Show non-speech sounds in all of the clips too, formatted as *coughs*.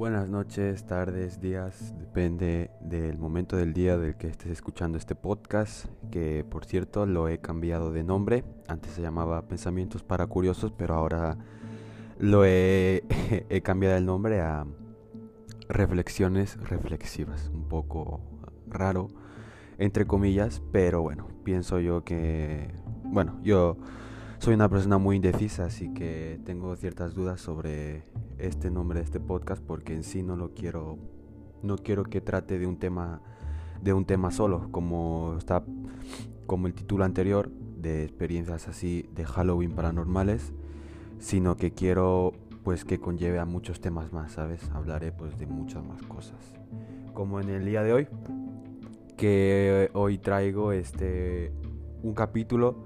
Buenas noches, tardes, días, depende del momento del día del que estés escuchando este podcast, que por cierto lo he cambiado de nombre, antes se llamaba Pensamientos para Curiosos, pero ahora lo he, *laughs* he cambiado el nombre a Reflexiones Reflexivas, un poco raro, entre comillas, pero bueno, pienso yo que, bueno, yo soy una persona muy indecisa, así que tengo ciertas dudas sobre este nombre de este podcast porque en sí no lo quiero no quiero que trate de un tema de un tema solo, como está como el título anterior de experiencias así de Halloween paranormales, sino que quiero pues que conlleve a muchos temas más, ¿sabes? Hablaré pues de muchas más cosas. Como en el día de hoy, que hoy traigo este un capítulo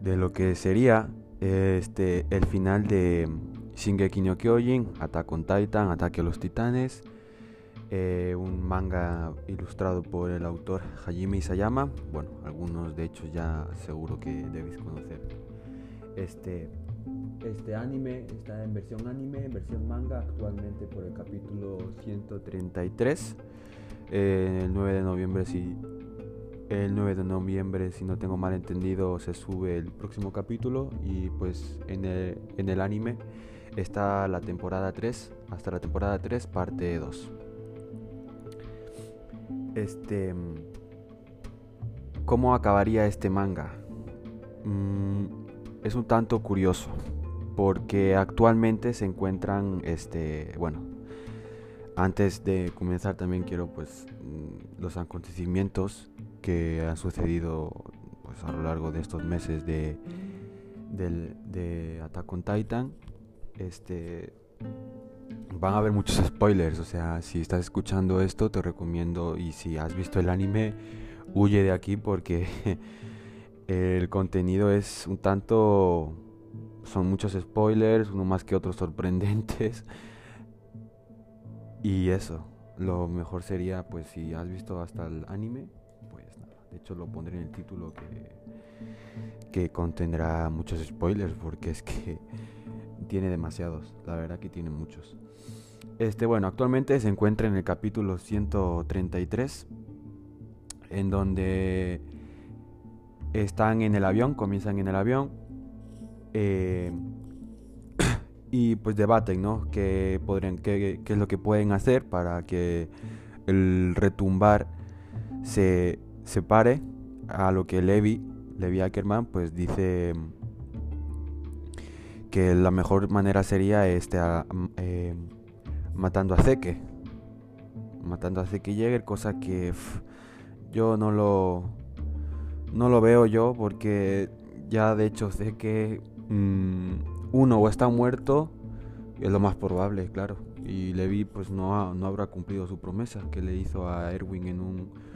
de lo que sería este el final de Shingeki no Kyojin, Attack on Titan, Ataque a los Titanes, eh, un manga ilustrado por el autor Hajime Isayama. Bueno, algunos de hecho ya seguro que debéis conocer. Este, este anime está en versión anime, versión manga, actualmente por el capítulo 133. Eh, el 9 de noviembre, si el 9 de noviembre, si no tengo mal entendido, se sube el próximo capítulo y pues en el, en el anime está la temporada 3, hasta la temporada 3, parte 2. Este... ¿Cómo acabaría este manga? Mm, es un tanto curioso, porque actualmente se encuentran, este, bueno, antes de comenzar también quiero pues mm, los acontecimientos que han sucedido pues, a lo largo de estos meses de, de Attack on Titan. Este, van a haber muchos spoilers, o sea, si estás escuchando esto te recomiendo y si has visto el anime, huye de aquí porque *laughs* el contenido es un tanto... Son muchos spoilers, uno más que otros sorprendentes. *laughs* Y eso, lo mejor sería pues si has visto hasta el anime, de hecho lo pondré en el título que, que contendrá muchos spoilers porque es que *laughs* tiene demasiados, la verdad que tiene muchos. Este, bueno, actualmente se encuentra en el capítulo 133 en donde están en el avión, comienzan en el avión eh, *coughs* y pues debaten, ¿no? ¿Qué, podrían, qué, qué es lo que pueden hacer para que el retumbar se se pare a lo que Levi, Levi Ackerman, pues dice que la mejor manera sería este eh, matando a Zeke. Matando a Zeke Jäger, cosa que yo no lo no lo veo yo porque ya de hecho que mm, uno o está muerto, es lo más probable, claro. Y Levi pues no, no habrá cumplido su promesa que le hizo a Erwin en un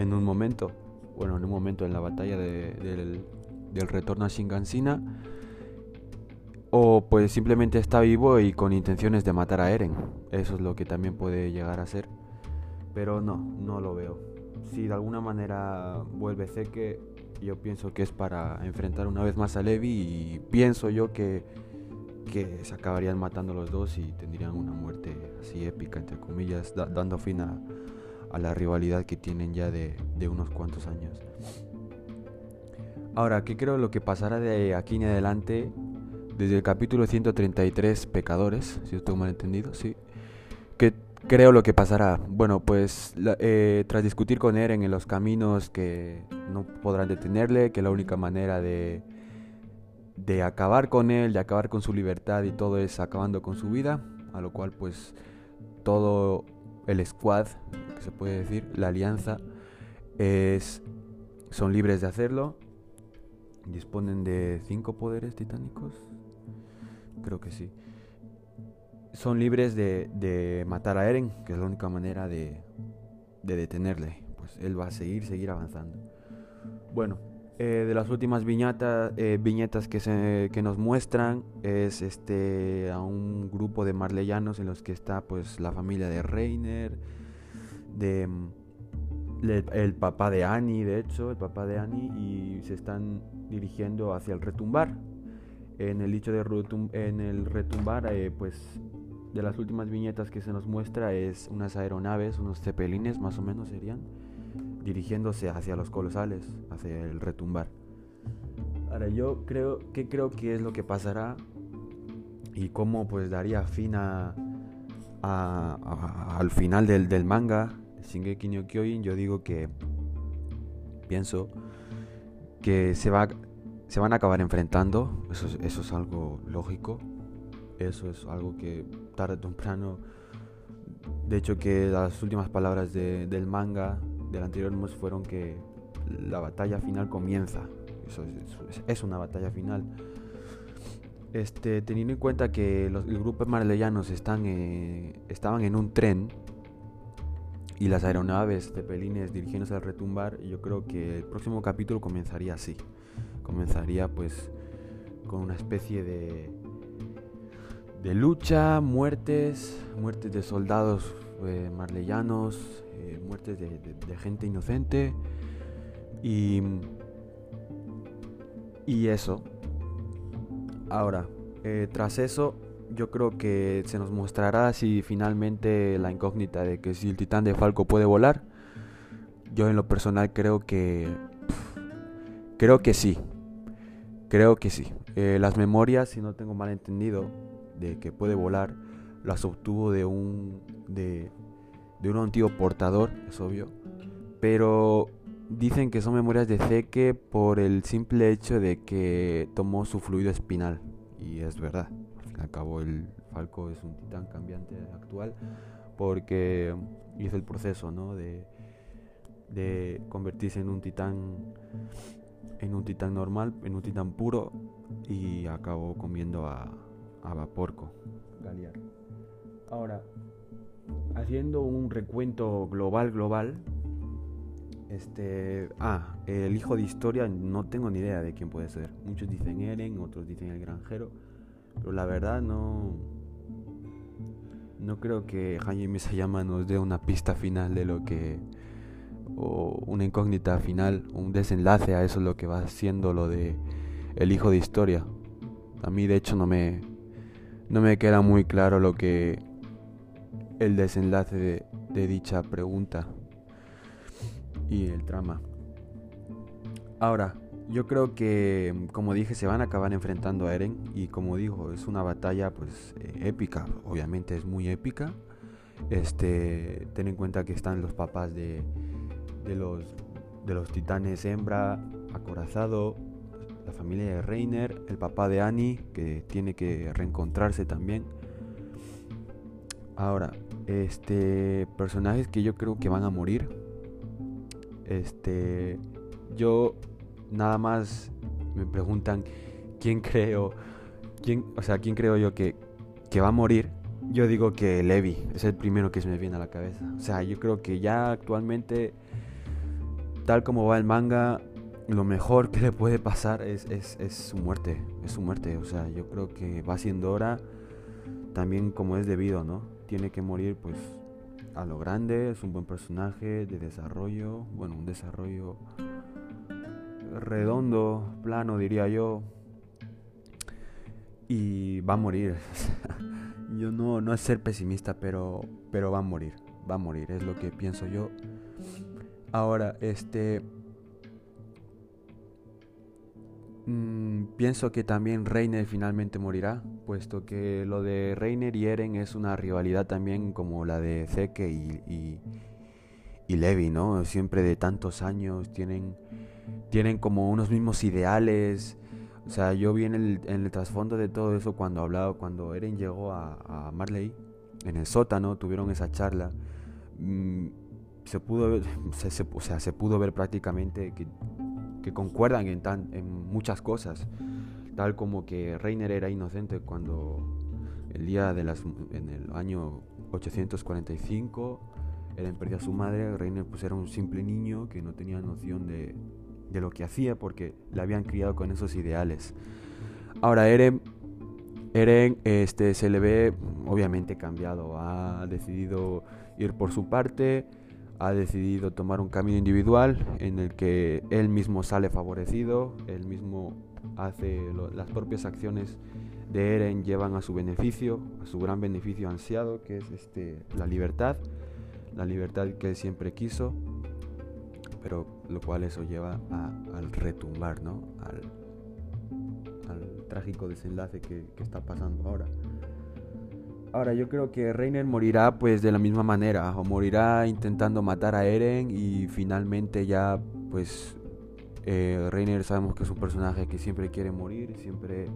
en un momento, bueno, en un momento en la batalla del, retorno a Shingansina, o pues simplemente está vivo y con intenciones de matar a Eren. Eso es lo que también puede llegar a ser. Pero no, no lo veo. Si de alguna manera vuelve Zeke, yo pienso que es para enfrentar una vez más a Levi y pienso yo que, que se acabarían matando los dos y tendrían una muerte así épica, entre comillas, dando fin a, a la rivalidad que tienen ya de, unos cuantos años. Ahora, ¿qué creo lo que pasará de aquí en adelante? Desde el capítulo 133, Pecadores, si estoy mal entendido, sí. ¿Qué creo lo que pasará? Bueno, pues eh, tras discutir con Eren en los caminos que no podrán detenerle, que la única manera de, de acabar con él, de acabar con su libertad y todo es acabando con su vida, a lo cual pues todo el squad se puede decir, la alianza, es, son libres de hacerlo. Disponen de cinco poderes titánicos. Creo que sí. Son libres de, matar a Eren, que es la única manera de, detenerle. Pues él va a seguir, seguir avanzando. Bueno, eh, de las últimas viñetas, eh, viñetas que, se, que nos muestran es este a un grupo de marleyanos en los que está pues la familia de Reiner, de el papá de Annie, de hecho, el papá de Annie, y se están dirigiendo hacia el retumbar. En el dicho de en el retumbar, eh, pues de las últimas viñetas que se nos muestra es unas aeronaves, unos cepelines más o menos serían, dirigiéndose hacia los colosales, hacia el retumbar. Ahora yo creo que creo que es lo que pasará y cómo pues daría fin al final del, del manga Shingeki no Kyojin. Yo digo que pienso que se va se van a acabar enfrentando, eso es algo lógico eso es algo que tarde o temprano, de hecho que las últimas palabras del manga del anterior fueron que la batalla final comienza. Eso es, una batalla final. Este, teniendo en cuenta que los, grupos marleyanos están, eh, estaban en un tren y las aeronaves cepelines dirigiéndose al retumbar, yo creo que el próximo capítulo comenzaría así. Comenzaría pues con una especie de de lucha, muertes, muertes de soldados eh, marleyanos, eh, muertes de, gente inocente y, y eso. Ahora, eh, tras eso, yo creo que se nos mostrará si finalmente la incógnita de que si el titán de Falco puede volar. Yo en lo personal creo que... creo que sí. Creo que sí. las memorias, si no tengo mal entendido, de que puede volar las obtuvo de un de, un antiguo portador, es obvio, pero dicen que son memorias de Zeke por el simple hecho de que tomó su fluido espinal y es verdad. Al fin y al cabo el Falco es un titán cambiante actual porque hizo el proceso, ¿no? de de convertirse en un titán en un titán normal, en un titán puro y acabó comiendo a, a Vaporco, Galear. Ahora, haciendo un recuento global, global, este, ah, el hijo de historia no tengo ni idea de quién puede ser. Muchos dicen Eren, otros dicen el granjero, pero la verdad no, no creo que Jaime Misayama nos dé una pista final de lo que o una incógnita final, un desenlace a eso lo que va siendo lo de el hijo de historia. A mí de hecho no me no me queda muy claro lo que el desenlace de, dicha pregunta y el trama. Ahora, yo creo que, como dije, se van a acabar enfrentando a Eren y como dijo, es una batalla pues eh, épica, obviamente es muy épica. Este, ten en cuenta que están los papás de, de los de los titanes hembra, acorazado, la familia de Reiner, el papá de Annie, que tiene que reencontrarse también. Ahora, este personajes que yo creo que van a morir. Este, yo nada más me preguntan quién creo, quién, o sea, quién creo yo que, va a morir. Yo digo que Levi es el primero que se me viene a la cabeza. O sea, yo creo que ya actualmente, tal como va el manga, lo mejor que le puede pasar es, su muerte, es su muerte, o sea, yo creo que va siendo hora también como es debido, ¿no? Tiene que morir pues a lo grande, es un buen personaje de desarrollo, bueno, un desarrollo redondo, plano diría yo, y va a morir. *laughs* yo no, no es ser pesimista, pero, pero va a morir, va a morir, es lo que pienso yo. Ahora, este Mm, pienso que también Reiner finalmente morirá, puesto que lo de Reiner y Eren es una rivalidad también como la de Zeke y, y, Levi, ¿no? Siempre de tantos años tienen, tienen como unos mismos ideales. O sea, yo vi en el, trasfondo de todo eso cuando hablaba, cuando Eren llegó a, Marley, en el sótano, tuvieron esa charla. Mm, se pudo, *laughs* se, o sea, se pudo ver prácticamente que que concuerdan en, tan, en muchas cosas, tal como que Reiner era inocente cuando el día de las, en el año 845 Eren perdió a su madre, Reiner pues era un simple niño que no tenía noción de, de lo que hacía porque le habían criado con esos ideales. Ahora Eren, Eren este, se le ve obviamente cambiado, ha decidido ir por su parte, ha decidido tomar un camino individual en el que él mismo sale favorecido, él mismo hace las propias acciones de Eren llevan a su beneficio, a su gran beneficio ansiado, que es este, la libertad, la libertad que siempre quiso, pero lo cual eso lleva al retumbar, ¿no? Al, trágico desenlace que, está pasando ahora. Ahora yo creo que Reiner morirá pues de la misma manera, o morirá intentando matar a Eren y finalmente ya pues eh, Reiner sabemos que es un personaje que siempre quiere morir, siempre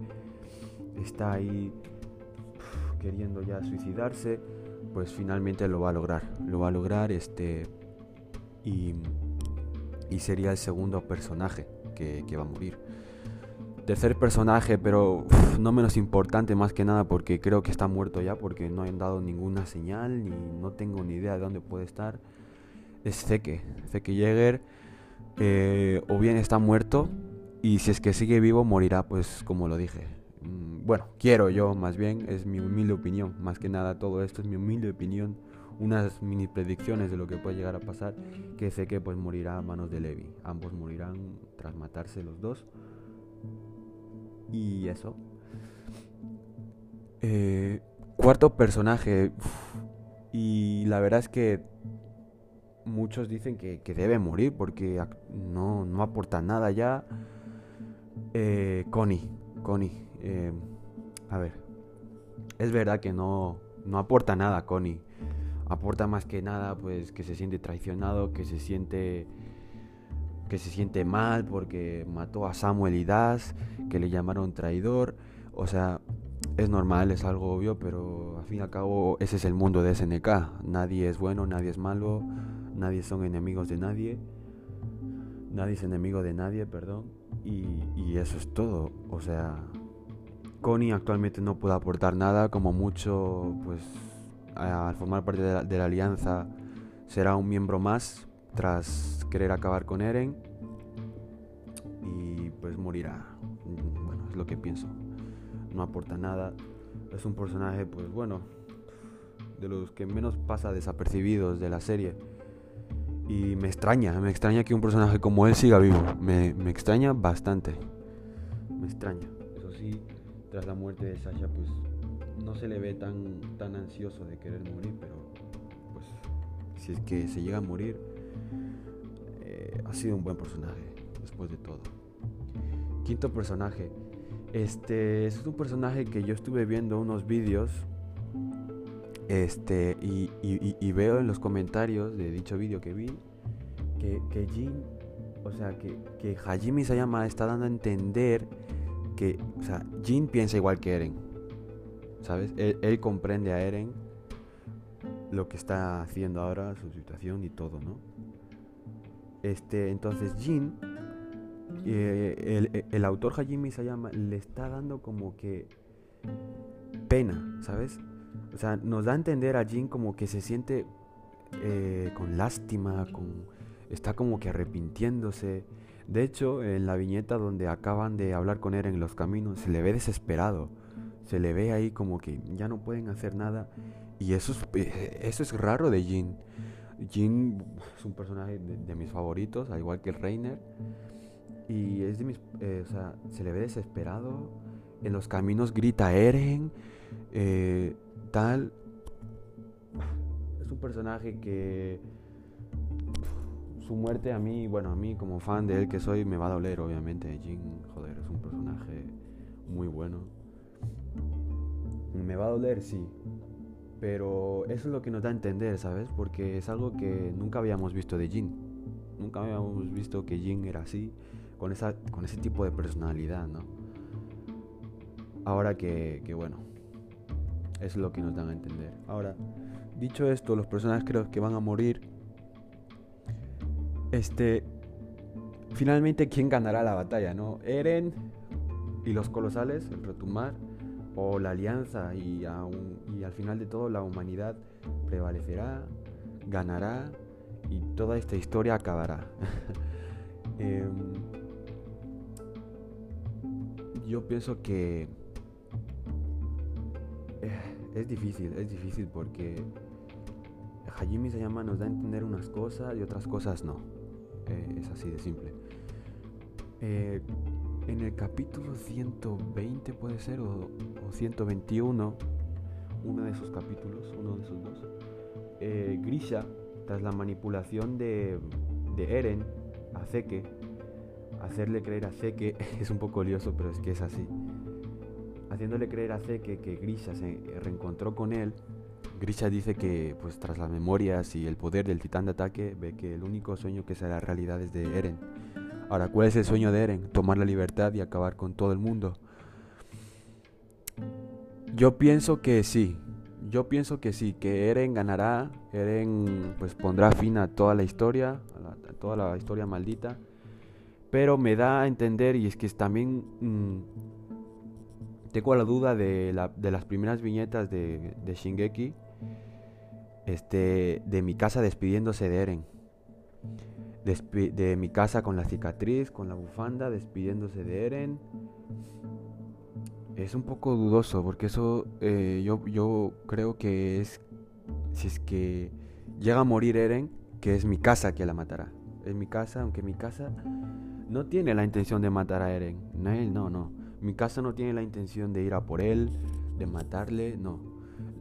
está ahí queriendo ya suicidarse, pues finalmente lo va a lograr. Lo va a lograr este y, sería el segundo personaje que, va a morir. Tercer personaje, pero no menos importante más que nada porque creo que está muerto ya porque no han dado ninguna señal ni no tengo ni idea de dónde puede estar. Es Zeke, Zeke Jäger eh, o bien está muerto y si es que sigue vivo morirá, pues como lo dije. Mm, bueno, quiero yo más bien, es mi humilde opinión, más que nada todo esto es mi humilde opinión, unas mini predicciones de lo que puede llegar a pasar, que que pues morirá a manos de Levi, ambos morirán tras matarse los dos. Y eso. Eh, cuarto personaje. y la verdad es que muchos dicen que, debe morir porque no, no aporta nada ya. Eh, Connie, Connie, eh, a ver, es verdad que no, no aporta nada Connie. Aporta más que nada pues que se siente traicionado, que se siente que se siente mal porque mató a Samuel y Das, que le llamaron traidor. O sea, es normal, es algo obvio, pero al fin y al cabo ese es el mundo de SNK. Nadie es bueno, nadie es malo nadie son enemigos de nadie, nadie es enemigo de nadie, perdón, y, eso es todo. O sea, Connie actualmente no puede aportar nada, como mucho, pues al formar parte de la, alianza será un miembro más tras querer acabar con Eren y pues morirá. Bueno, es lo que pienso. No aporta nada. Es un personaje, pues bueno, de los que menos pasa desapercibidos de la serie. Y me extraña, me extraña que un personaje como él siga vivo. Me, extraña bastante. Me extraña. Eso sí, tras la muerte de Sasha, pues no se le ve tan, tan ansioso de querer morir, pero pues si es que se llega a morir, eh, ha sido un buen personaje, después de todo. Quinto personaje. Este es un personaje que yo estuve viendo unos vídeos este, y, veo en los comentarios de dicho vídeo que vi que, que Jin, o sea, que, que Hajime Sayama está dando a entender que, o sea, Jin piensa igual que Eren, ¿sabes? Él, comprende a Eren lo que está haciendo ahora, su situación y todo, ¿no? Este, entonces Jin, eh, el, el, autor Hajime Sayama le está dando como que pena, ¿sabes? O sea, nos da a entender a Jin como que se siente eh, con lástima, con, está como que arrepintiéndose. De hecho, en la viñeta donde acaban de hablar con él en los caminos, se le ve desesperado. Se le ve ahí como que ya no pueden hacer nada. Y eso es, eh, eso es raro de Jin. Jin es un personaje de, mis favoritos, al igual que Reiner. Y es de mis. Eh, o sea, se le ve desesperado. En los caminos grita Eren. Eh, tal. Es un personaje que su muerte a mí, bueno, a mí como fan de él que soy, me va a doler, obviamente. Jin, joder, es un personaje muy bueno. Me va a doler, sí. Pero eso es lo que nos da a entender, ¿sabes? Porque es algo que nunca habíamos visto de Jin. Nunca habíamos visto que Jin era así, con, esa, con ese tipo de personalidad, ¿no? Ahora que, que bueno, es lo que nos dan a entender. Ahora, dicho esto, los personajes creo que van a morir. Este. Finalmente, ¿quién ganará la batalla, no? Eren y los colosales, el retumar, o la alianza y, y al final de todo la humanidad prevalecerá, ganará y toda esta historia acabará. *laughs* Em, yo pienso que es difícil, es difícil porque Hajime llama nos da a entender unas cosas y otras cosas no. Eh, es así de simple. Eh, en el capítulo 120 puede ser, o, 121, uno de esos capítulos, uno de esos dos, eh, Grisha, tras la manipulación de, Eren a Zeke, hacerle creer a Zeke, *laughs* es un poco lioso, pero es que es así, haciéndole creer a Zeke que Grisha se reencontró con él, Grisha dice que pues tras las memorias y el poder del titán de ataque ve que el único sueño que será realidad es de Eren. Ahora, ¿cuál es el sueño de Eren? Tomar la libertad y acabar con todo el mundo. Yo pienso que sí. Yo pienso que sí, que Eren ganará, Eren pues pondrá fin a toda la historia, a, toda la historia maldita. Pero me da a entender y es que también mm, tengo la duda de, las primeras viñetas de, de Shingeki este, de mi casa despidiéndose de Eren. De mi casa con la cicatriz, con la bufanda, despidiéndose de Eren. Es un poco dudoso porque eso eh, yo, yo creo que es, si es que llega a morir Eren, que es mi casa que la matará. Es mi casa, aunque mi casa no tiene la intención de matar a Eren. No, no, no. Mi casa no tiene la intención de ir a por él, de matarle, no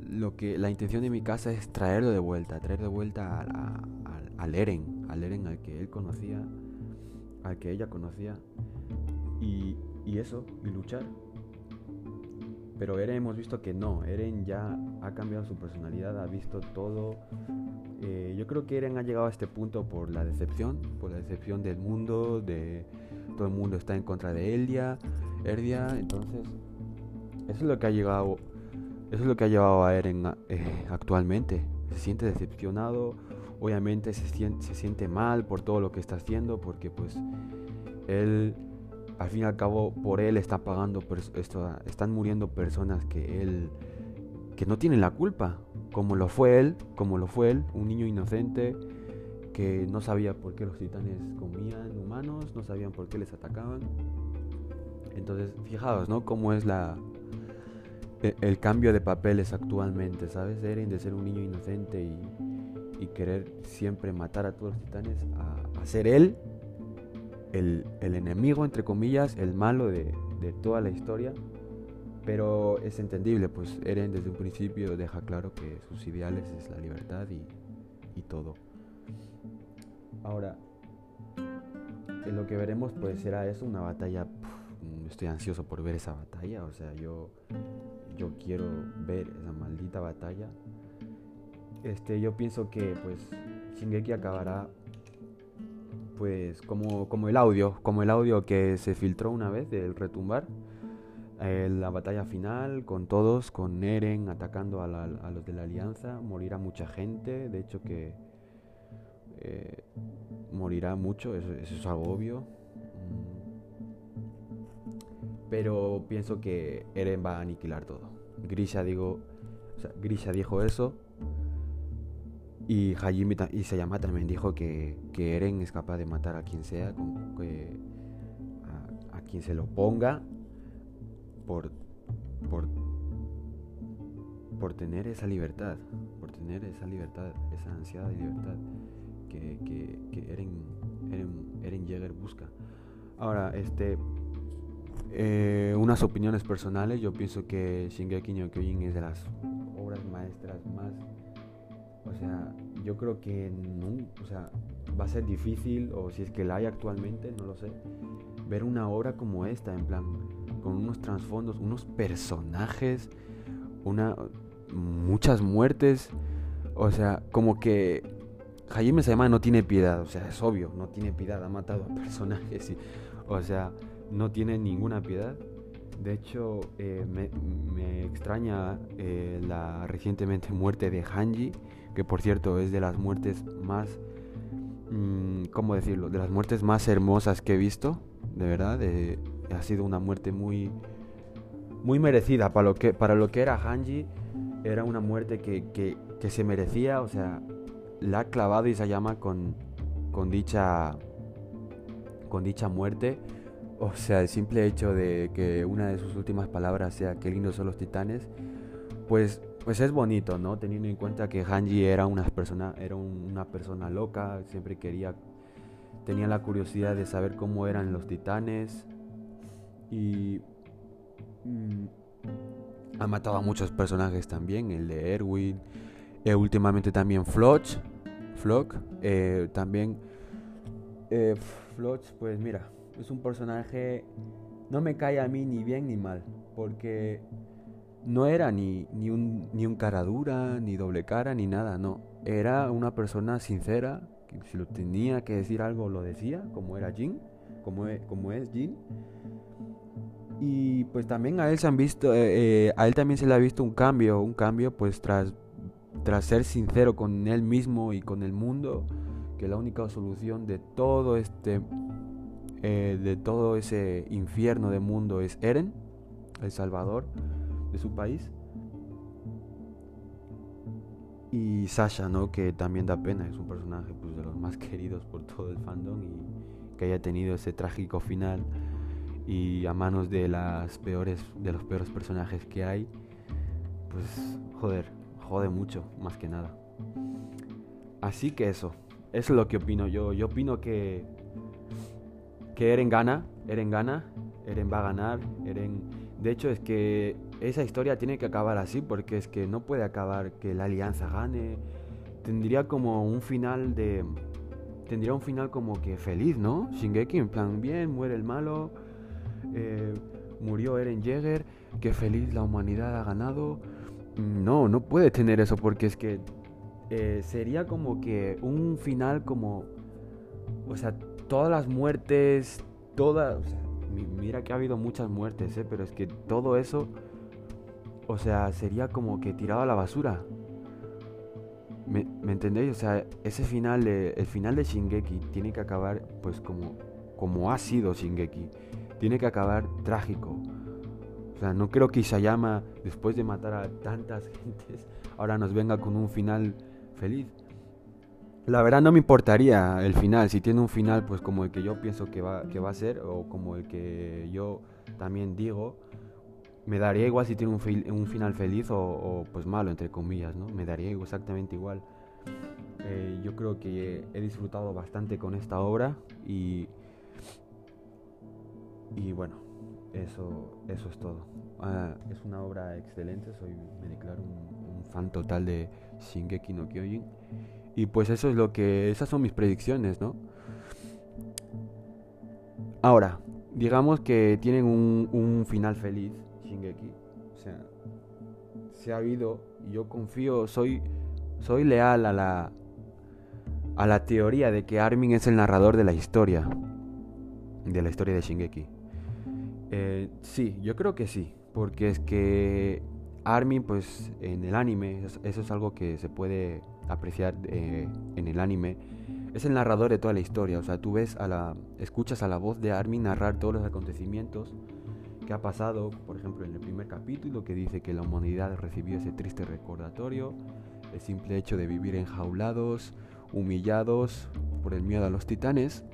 lo que la intención de mi casa es traerlo de vuelta, traer de vuelta al Eren, al Eren al que él conocía, al que ella conocía, y, eso, y luchar. Pero Eren hemos visto que no, Eren ya ha cambiado su personalidad, ha visto todo. Eh, yo creo que Eren ha llegado a este punto por la decepción, por la decepción del mundo, de todo el mundo está en contra de Elia, Erdia, entonces eso es lo que ha llegado eso es lo que ha llevado a Eren eh, actualmente. Se siente decepcionado, obviamente se siente, mal por todo lo que está haciendo, porque pues él, al fin y al cabo, por él está pagando, esto, están muriendo personas que él, que no tienen la culpa, como lo fue él, como lo fue él, un niño inocente que no sabía por qué los titanes comían humanos, no sabían por qué les atacaban. Entonces, fijaos, ¿no? Cómo es la, e, el cambio de papeles actualmente, ¿sabes? Eren de ser un niño inocente y, querer siempre matar a todos los titanes, a, ser él el, enemigo, entre comillas, el malo de, toda la historia. Pero es entendible, pues Eren desde un principio deja claro que sus ideales es la libertad y, todo. Ahora, en lo que veremos pues será eso, una batalla, estoy ansioso por ver esa batalla, o sea, yo yo quiero ver esa maldita batalla. Este, yo pienso que pues Shingeki acabará pues como, como el audio, como el audio que se filtró una vez del retumbar. Eh, la batalla final con todos, con Eren atacando a, los de la alianza, morirá mucha gente, de hecho que eh, morirá mucho, eso, es algo obvio. Mm pero pienso que Eren va a aniquilar todo. Grisha digo, Grisha dijo eso y Hajime y Sayama también dijo que, que, Eren es capaz de matar a quien sea, a, quien se lo ponga por, por, por tener esa libertad, por tener esa libertad, esa ansiedad de libertad que, que, Eren, Eren, Eren Jäger busca. Ahora, este eh, unas opiniones personales, yo pienso que Shingeki no Kyojin es de las obras maestras más... O sea, yo creo que no, o sea, va a ser difícil, o si es que la hay actualmente, no lo sé, ver una obra como esta, en plan, con unos trasfondos, unos personajes, una, muchas muertes, o sea, como que Hajime Sayama no tiene piedad, o sea, es obvio, no tiene piedad, ha matado a *laughs* personajes, o sea, no tiene ninguna piedad. De hecho, eh, me, extraña eh, la recientemente muerte de Hanji, que por cierto es de las muertes más, mm, ¿cómo decirlo? De las muertes más hermosas que he visto, de verdad. ha sido una muerte muy, muy merecida para lo que, para lo que era Hanji. Era una muerte que, que, que se merecía, o sea, la ha clavado llama con, con dicha, con dicha muerte o sea, el simple hecho de que una de sus últimas palabras sea qué lindos son los titanes, pues, pues es bonito, ¿no? Teniendo en cuenta que Hanji era una persona, era una persona loca, siempre quería, tenía la curiosidad de saber cómo eran los titanes. Y mm, ha matado a muchos personajes también, el de Erwin, eh, últimamente también Floch, Flock, eh, también eh, Floch, pues mira, es un personaje, no me cae a mí ni bien ni mal, porque no era ni, ni, un, ni un cara dura, ni doble cara, ni nada, no. Era una persona sincera, que si lo tenía que decir algo lo decía, como era Jin, como es, como es Jin. Y pues también a él se han visto, eh, eh, a él también se le ha visto un cambio, un cambio pues tras, tras ser sincero con él mismo y con el mundo, que la única solución de todo este, eh, de todo ese infierno de mundo es Eren, el Salvador de su país. Y Sasha, ¿no? Que también da pena, es un personaje pues, de los más *laughs* queridos por todo el fandom y que haya tenido ese trágico final y a manos de las peores de los peores personajes que hay, pues joder, jode mucho, más que nada. Así que eso, eso es lo que opino yo. Yo opino que que Eren gana, Eren gana, Eren va a ganar, Eren de hecho es que esa historia tiene que acabar así porque es que no puede acabar que la alianza gane. Tendría como un final de tendría un final como que feliz, ¿no? Shingeki en plan bien, muere el malo, eh, murió Eren Jäger, que feliz la humanidad ha ganado. No, no puede tener eso porque es que eh, sería como que un final como, o sea, todas las muertes, todas, mira que ha habido muchas muertes, ¿eh? pero es que todo eso, o sea, sería como que tirado a la basura. ¿Me, ¿me entendéis? O sea, ese final, el final de Shingeki tiene que acabar pues como, como ha sido Shingeki tiene que acabar trágico. O sea, no creo que Isayama, después de matar a tantas *laughs* gentes, ahora nos venga con un final feliz. La verdad no me importaría el final, si tiene un final pues como el que yo pienso que va, que va a ser o como el que yo también digo, me daría igual si tiene un, un final feliz o, pues malo, entre comillas, ¿no? Me daría exactamente igual. Eh, yo creo que he disfrutado bastante con esta obra y y bueno, eso, eso es todo. Ah, es una obra excelente, soy, me declaro un, fan total de Shingeki no Kyojin. Y pues eso es lo que, esas son mis predicciones, ¿no? Ahora, digamos que tienen un, un final feliz, Shingeki. O sea, se ha habido, yo confío, soy, soy leal a la, a la teoría de que Armin es el narrador de la historia, de la historia de Shingeki. Eh, sí, yo creo que sí, porque es que Armin, pues en el anime, eso es algo que se puede apreciar eh, en el anime, es el narrador de toda la historia, o sea, tú ves a la, escuchas a la voz de Armin narrar todos los acontecimientos que ha pasado, por ejemplo, en el primer capítulo que dice que la humanidad recibió ese triste recordatorio, el simple hecho de vivir enjaulados, humillados por el miedo a los titanes,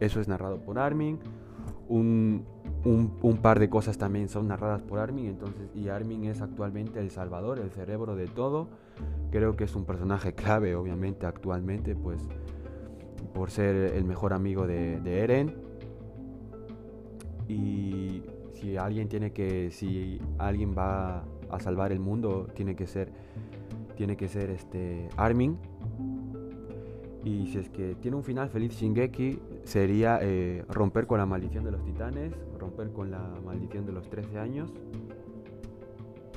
eso es narrado por Armin, un, un, par de cosas también son narradas por Armin, entonces, y Armin es actualmente el salvador, el cerebro de todo. Creo que es un personaje clave, obviamente, actualmente, pues, por ser el mejor amigo de, Eren. Y si alguien tiene que, si alguien va a salvar el mundo, tiene que ser, tiene que ser este Armin. Y si es que tiene un final feliz Shingeki, sería eh, romper con la maldición de los titanes, romper con la maldición de los 13 años,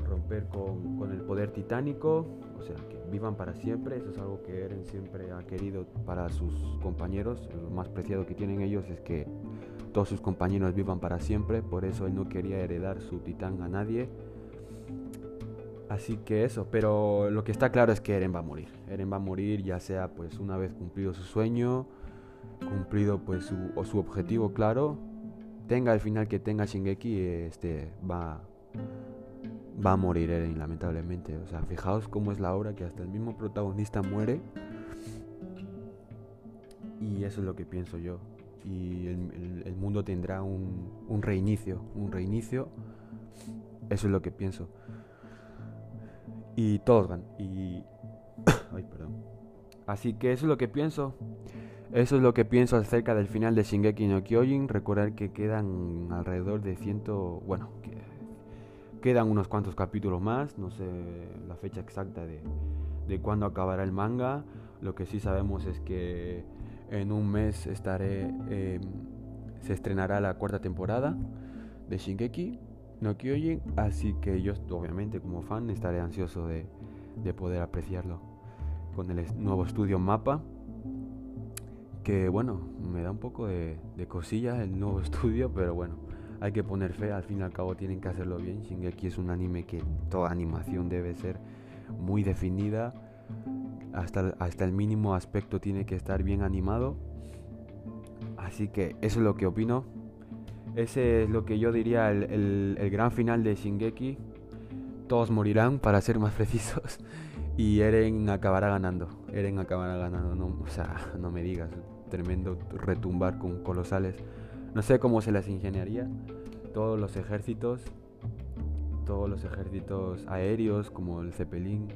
romper con, el poder titánico, o sea, que vivan para siempre, eso es algo que Eren siempre ha querido para sus compañeros, lo más preciado que tienen ellos es que todos sus compañeros vivan para siempre, por eso él no quería heredar su titán a nadie. Así que eso, pero lo que está claro es que Eren va a morir. Eren va a morir ya sea pues una vez cumplido su sueño, cumplido pues su, o su objetivo claro, tenga el final que tenga Shingeki, este va va a morir Eren lamentablemente. O sea, fijaos cómo es la obra que hasta el mismo protagonista muere. Y eso es lo que pienso yo. Y el, mundo tendrá un, un reinicio, un reinicio. Eso es lo que pienso. Y todos van. Y... *coughs* Ay, perdón. Así que eso es lo que pienso. Eso es lo que pienso acerca del final de Shingeki no Kyojin. Recordar que quedan alrededor de ciento... Bueno, que quedan unos cuantos capítulos más. No sé la fecha exacta de, de cuándo acabará el manga. Lo que sí sabemos es que en un mes estaré... Em, se estrenará la cuarta temporada de Shingeki no Kyojin. Así que yo, obviamente, como fan, estaré ansioso de, de poder apreciarlo con el nuevo estudio Mapa que bueno, me da un poco de, de cosilla el nuevo *laughs* estudio, pero bueno, hay que poner fe, al fin y al cabo tienen que hacerlo bien. Shingeki es un anime que toda animación debe ser muy definida, hasta, hasta el mínimo aspecto tiene que estar bien animado. Así que eso es lo que opino. Ese es lo que yo diría el, el gran final de Shingeki. Todos morirán, para ser más *laughs* precisos. Y Eren acabará ganando. Eren acabará ganando. No, o sea, *laughs* no me digas tremendo retumbar con colosales. No sé cómo se las ingeniaría. Todos los ejércitos, todos los ejércitos aéreos, como el Zeppelin,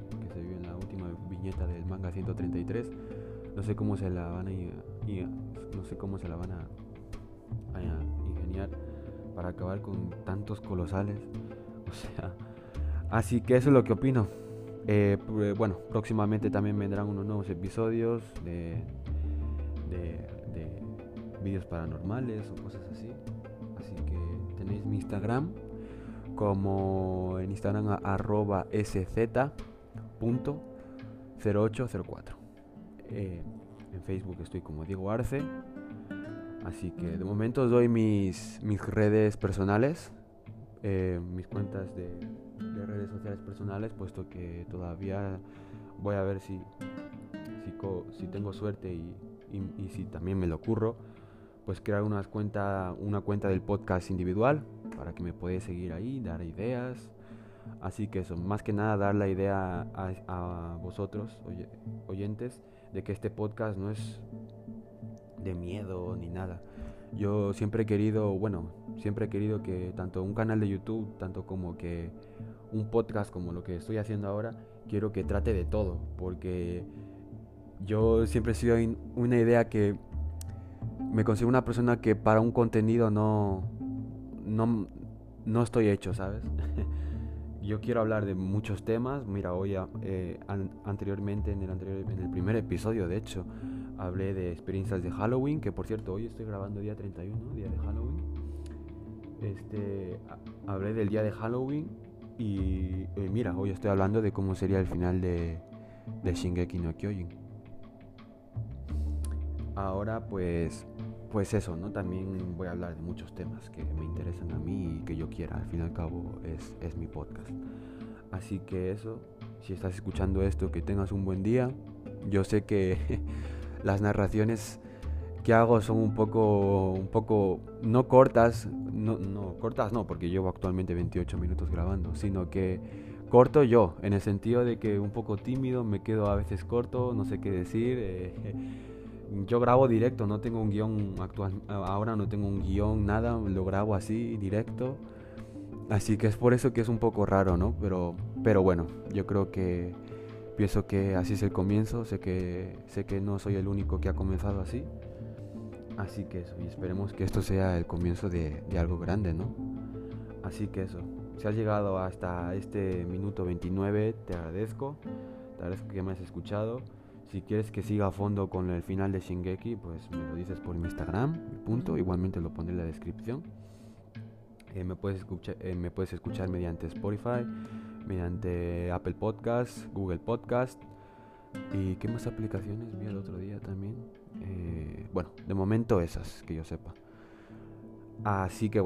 del manga 133. No sé cómo se la van a, no sé cómo se la van a, ingeniar para acabar con tantos colosales. *laughs* O sea, así que eso es lo que opino. Eh, bueno, próximamente también vendrán unos nuevos episodios de de, vídeos paranormales o cosas así. Así que tenéis mi Instagram como en Instagram arroba sz.0804. Eh, en Facebook estoy como Diego Arce. Así que de momento os doy mis, mis redes personales, eh, mis cuentas de, redes sociales personales, puesto que todavía voy a ver si, si, tengo suerte y, y, si también me lo ocurro, pues crear una cuenta, una cuenta del podcast individual para que me podáis seguir ahí, dar ideas. Así que eso, más que nada dar la idea a, vosotros, oyentes, de que este podcast no es de miedo ni nada. Yo siempre he querido, bueno, siempre he querido que tanto un canal de YouTube, tanto como que un podcast como lo que estoy haciendo ahora, quiero que trate de todo, porque yo siempre he sido una idea que me considero una persona que para un contenido no, no, no estoy hecho, ¿sabes? *laughs* yo quiero hablar de muchos temas. Mira, hoy eh, anteriormente, en el, anterior, en el primer episodio, de hecho, hablé de experiencias de Halloween, que por cierto, hoy estoy grabando día 31, día de Halloween. Este, hablé del día de Halloween y eh, mira, hoy estoy hablando de cómo sería el final de, de Shingeki no Kyojin ahora pues pues eso, ¿no? También voy a hablar de muchos temas que me interesan a mí y que yo quiera. Al fin y al cabo es, es mi podcast. Así que eso, si estás escuchando esto, que tengas un buen día. Yo sé que *laughs* las narraciones que hago son un poco, un poco, no cortas, no, no, cortas no, porque llevo actualmente 28 minutos grabando, sino que corto yo, en el sentido de que un poco tímido, me quedo a veces corto, no sé qué decir. Eh, yo grabo directo, no tengo un guion actual, ahora no tengo un guion, nada, lo grabo así, directo. Así que es por eso que es un poco raro, ¿no? Pero, pero bueno, yo creo que pienso que así es el comienzo, sé que, sé que no soy el único que ha comenzado así. Así que eso, y esperemos que esto sea el comienzo de, de algo grande, ¿no? Así que eso, si has llegado hasta este minuto 29, te agradezco, te agradezco que me has escuchado. Si quieres que siga a fondo con el final de Shingeki, pues me lo dices por mi Instagram, punto. Igualmente lo pondré en la descripción. Eh, me, puedes escuchar, eh, me puedes escuchar mediante Spotify, mediante Apple Podcast, Google Podcast. ¿Y qué más aplicaciones vi el otro día también? Eh, bueno, de momento esas, que yo sepa. Así que...